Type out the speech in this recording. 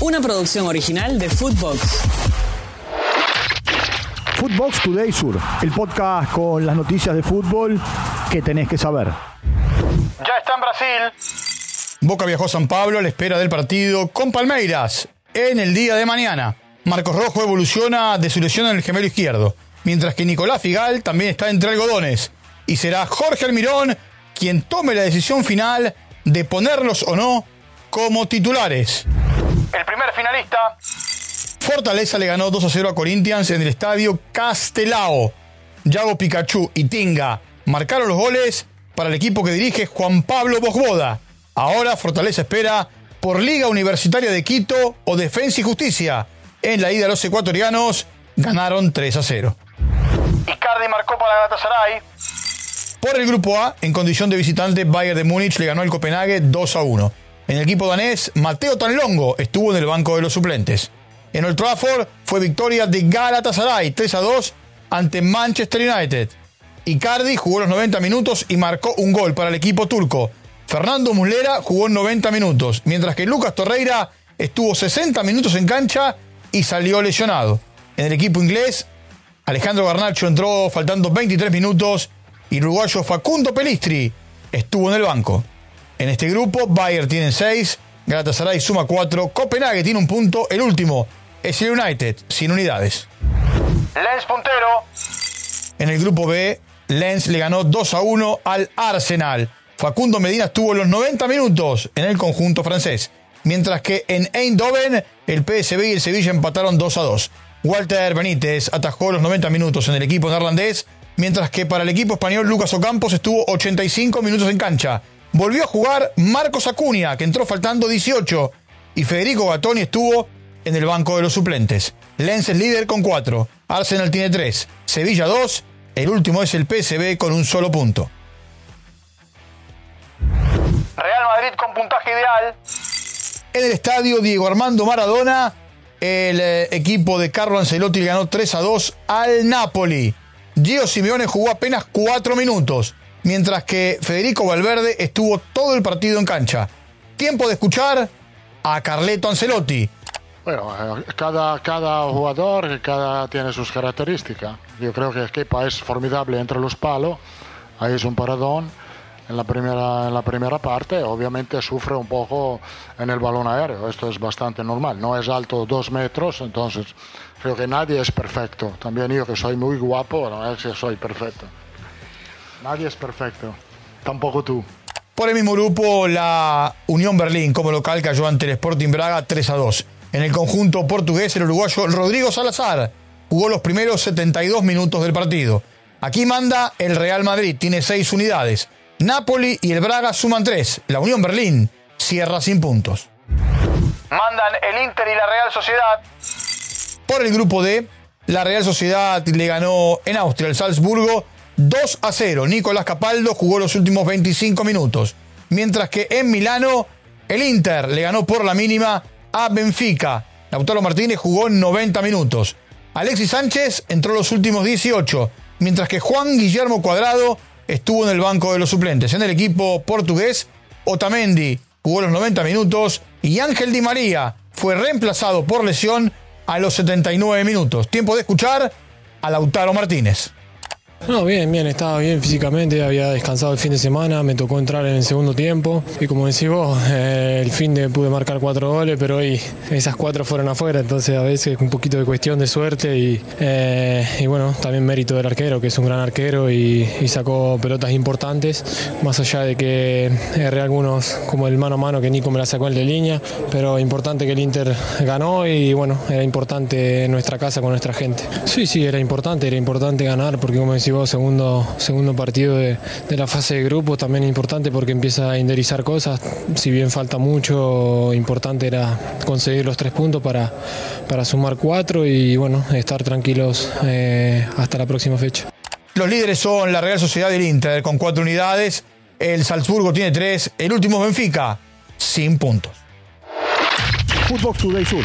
una producción original de Footbox. Footbox Today Sur, el podcast con las noticias de fútbol que tenés que saber. Ya está en Brasil. Boca viajó a San Pablo a la espera del partido con Palmeiras en el día de mañana. Marcos Rojo evoluciona de su lesión en el gemelo izquierdo, mientras que Nicolás Figal también está entre algodones. Y será Jorge Almirón quien tome la decisión final de ponerlos o no como titulares. El primer finalista. Fortaleza le ganó 2 a 0 a Corinthians en el estadio Castelao. Yago Pikachu y Tinga marcaron los goles para el equipo que dirige Juan Pablo Bosboda. Ahora Fortaleza espera por Liga Universitaria de Quito o Defensa y Justicia. En la ida los ecuatorianos ganaron 3 a 0. Icardi marcó para Galatasaray. Por el grupo A, en condición de visitante, Bayern de Múnich le ganó al Copenhague 2 a 1. En el equipo danés, Mateo Tanlongo estuvo en el banco de los suplentes. En Old Trafford fue victoria de Galatasaray 3 a 2 ante Manchester United. Icardi jugó los 90 minutos y marcó un gol para el equipo turco. Fernando Muslera jugó 90 minutos, mientras que Lucas Torreira estuvo 60 minutos en cancha y salió lesionado. En el equipo inglés, Alejandro Garnacho entró faltando 23 minutos y uruguayo Facundo Pelistri estuvo en el banco. En este grupo, Bayern tiene 6, Galatasaray suma 4, Copenhague tiene un punto, el último es el United, sin unidades. Lens puntero. En el grupo B, Lens le ganó 2 a 1 al Arsenal. Facundo Medina estuvo los 90 minutos en el conjunto francés, mientras que en Eindhoven el PSV y el Sevilla empataron 2 a 2. Walter Benítez atajó los 90 minutos en el equipo neerlandés mientras que para el equipo español Lucas Ocampos estuvo 85 minutos en cancha. Volvió a jugar Marcos Acuña, que entró faltando 18, y Federico Gatoni estuvo en el banco de los suplentes. Lens es líder con 4, Arsenal tiene 3, Sevilla 2, el último es el PSB con un solo punto. Real Madrid con puntaje ideal. En el estadio Diego Armando Maradona, el eh, equipo de Carlo Ancelotti ganó 3 a 2 al Napoli. Gio Simeone jugó apenas cuatro minutos, mientras que Federico Valverde estuvo todo el partido en cancha. Tiempo de escuchar a Carleto Ancelotti. Bueno, eh, cada, cada jugador cada tiene sus características. Yo creo que Kepa es formidable entre los palos. Ahí es un paradón en la primera, en la primera parte. Obviamente sufre un poco en el balón aéreo. Esto es bastante normal. No es alto dos metros, entonces creo que nadie es perfecto. También yo que soy muy guapo, no es que soy perfecto. Nadie es perfecto. Tampoco tú. Por el mismo grupo, la Unión Berlín como local cayó ante el Sporting Braga 3 a 2. En el conjunto portugués, el uruguayo Rodrigo Salazar jugó los primeros 72 minutos del partido. Aquí manda el Real Madrid, tiene 6 unidades. Napoli y el Braga suman 3. La Unión Berlín cierra sin puntos. Mandan el Inter y la Real Sociedad. Por el grupo D, la Real Sociedad le ganó en Austria el Salzburgo 2 a 0. Nicolás Capaldo jugó los últimos 25 minutos. Mientras que en Milano, el Inter le ganó por la mínima a Benfica. Lautaro Martínez jugó 90 minutos. Alexis Sánchez entró los últimos 18. Mientras que Juan Guillermo Cuadrado estuvo en el banco de los suplentes. En el equipo portugués, Otamendi jugó los 90 minutos y Ángel Di María fue reemplazado por lesión a los 79 minutos. Tiempo de escuchar a Lautaro Martínez. No, bien, bien, estaba bien físicamente, había descansado el fin de semana, me tocó entrar en el segundo tiempo y como decís vos, eh, el fin de pude marcar cuatro goles, pero hoy esas cuatro fueron afuera, entonces a veces un poquito de cuestión de suerte y, eh, y bueno, también mérito del arquero, que es un gran arquero y, sacó pelotas importantes, más allá de que erré algunos como el mano a mano que Nico me la sacó el de línea, pero importante que el Inter ganó y bueno, era importante nuestra casa con nuestra gente. Sí, sí, era importante, era importante ganar porque como decís segundo, segundo partido de, la fase de grupo, también importante porque empieza a enderezar cosas, si bien falta mucho, importante era conseguir los tres puntos para, para sumar cuatro y bueno, estar tranquilos eh, hasta la próxima fecha. Los líderes son la Real Sociedad del Inter con cuatro unidades, el Salzburgo tiene tres, el último Benfica sin puntos. Footbox Today Sur.